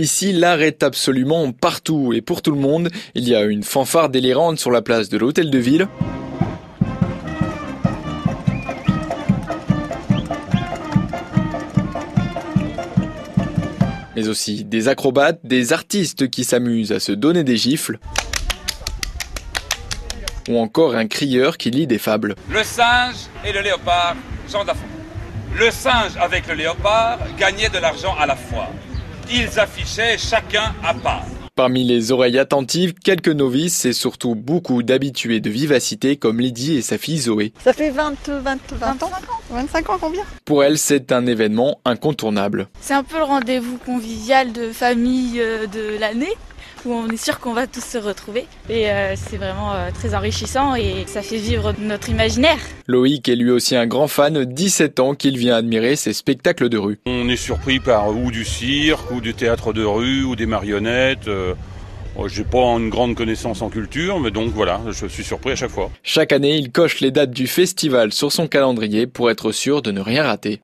Ici, l'art est absolument partout et pour tout le monde. Il y a une fanfare délirante sur la place de l'hôtel de ville. mais aussi des acrobates, des artistes qui s'amusent à se donner des gifles, ou encore un crieur qui lit des fables. Le singe et le léopard, Jean. Le singe avec le léopard gagnait de l'argent à la fois. Ils affichaient chacun à part. Parmi les oreilles attentives, quelques novices et surtout beaucoup d'habitués de vivacité comme Lydie et sa fille Zoé. Ça fait 20, 20, 20 ans 25 ans combien? Pour elle, c'est un événement incontournable. C'est un peu le rendez-vous convivial de famille euh, de l'année où on est sûr qu'on va tous se retrouver. Et euh, c'est vraiment euh, très enrichissant et ça fait vivre notre imaginaire. Loïc est lui aussi un grand fan, 17 ans, qu'il vient admirer ses spectacles de rue. On est surpris par ou du cirque, ou du théâtre de rue, ou des marionnettes. Euh, j'ai pas une grande connaissance en culture, mais donc voilà, je suis surpris à chaque fois. Chaque année, il coche les dates du festival sur son calendrier pour être sûr de ne rien rater.